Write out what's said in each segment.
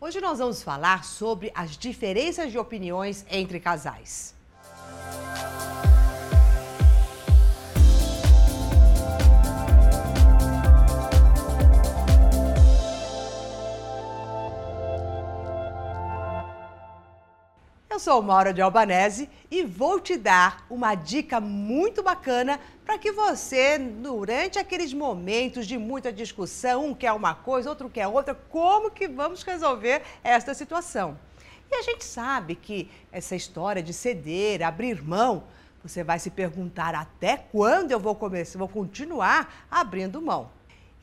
Hoje nós vamos falar sobre as diferenças de opiniões entre casais. Eu sou Maura de Albanese e vou te dar uma dica muito bacana para que você, durante aqueles momentos de muita discussão, um quer uma coisa, outro quer outra, como que vamos resolver esta situação? E a gente sabe que essa história de ceder, abrir mão, você vai se perguntar até quando eu vou começar, vou continuar abrindo mão.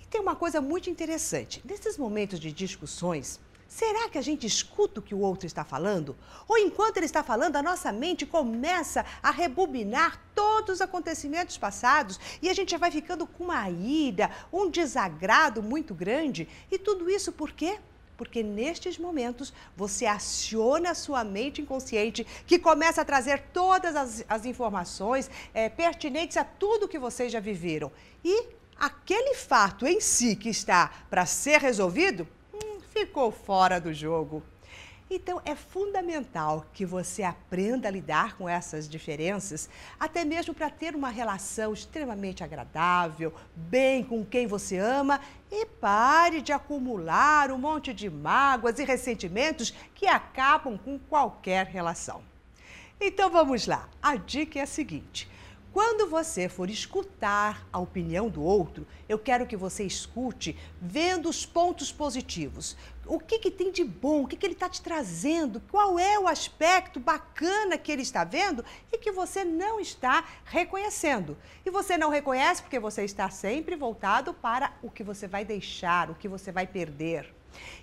E tem uma coisa muito interessante. Nesses momentos de discussões, Será que a gente escuta o que o outro está falando? Ou enquanto ele está falando, a nossa mente começa a rebobinar todos os acontecimentos passados e a gente já vai ficando com uma ira, um desagrado muito grande? E tudo isso por quê? Porque nestes momentos você aciona a sua mente inconsciente, que começa a trazer todas as, as informações é, pertinentes a tudo que vocês já viveram. E aquele fato em si que está para ser resolvido ficou fora do jogo. Então, é fundamental que você aprenda a lidar com essas diferenças, até mesmo para ter uma relação extremamente agradável, bem com quem você ama e pare de acumular um monte de mágoas e ressentimentos que acabam com qualquer relação. Então, vamos lá. A dica é a seguinte: quando você for escutar a opinião do outro, eu quero que você escute vendo os pontos positivos. O que, que tem de bom, o que, que ele está te trazendo, qual é o aspecto bacana que ele está vendo e que você não está reconhecendo. E você não reconhece porque você está sempre voltado para o que você vai deixar, o que você vai perder.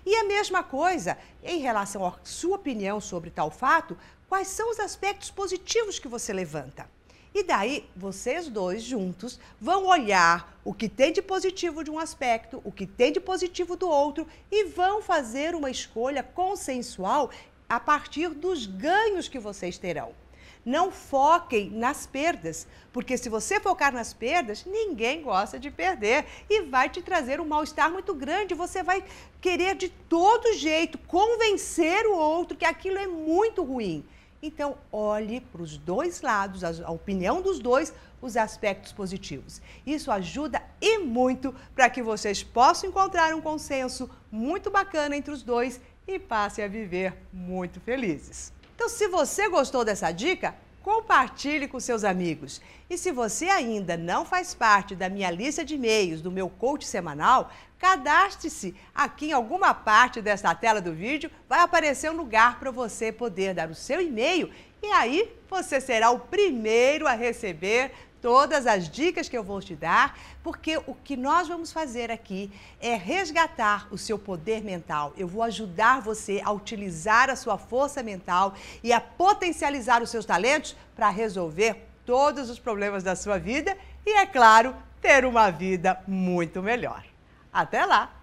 E a mesma coisa em relação à sua opinião sobre tal fato, quais são os aspectos positivos que você levanta? E daí, vocês dois juntos vão olhar o que tem de positivo de um aspecto, o que tem de positivo do outro e vão fazer uma escolha consensual a partir dos ganhos que vocês terão. Não foquem nas perdas, porque se você focar nas perdas, ninguém gosta de perder e vai te trazer um mal-estar muito grande. Você vai querer de todo jeito convencer o outro que aquilo é muito ruim. Então, olhe para os dois lados, a opinião dos dois, os aspectos positivos. Isso ajuda e muito para que vocês possam encontrar um consenso muito bacana entre os dois e passem a viver muito felizes. Então, se você gostou dessa dica, compartilhe com seus amigos. E se você ainda não faz parte da minha lista de e-mails do meu coach semanal, cadastre-se aqui em alguma parte desta tela do vídeo, vai aparecer um lugar para você poder dar o seu e-mail e aí você será o primeiro a receber todas as dicas que eu vou te dar, porque o que nós vamos fazer aqui é resgatar o seu poder mental. Eu vou ajudar você a utilizar a sua força mental e a potencializar os seus talentos para resolver todos os problemas da sua vida e, é claro, ter uma vida muito melhor. Até lá!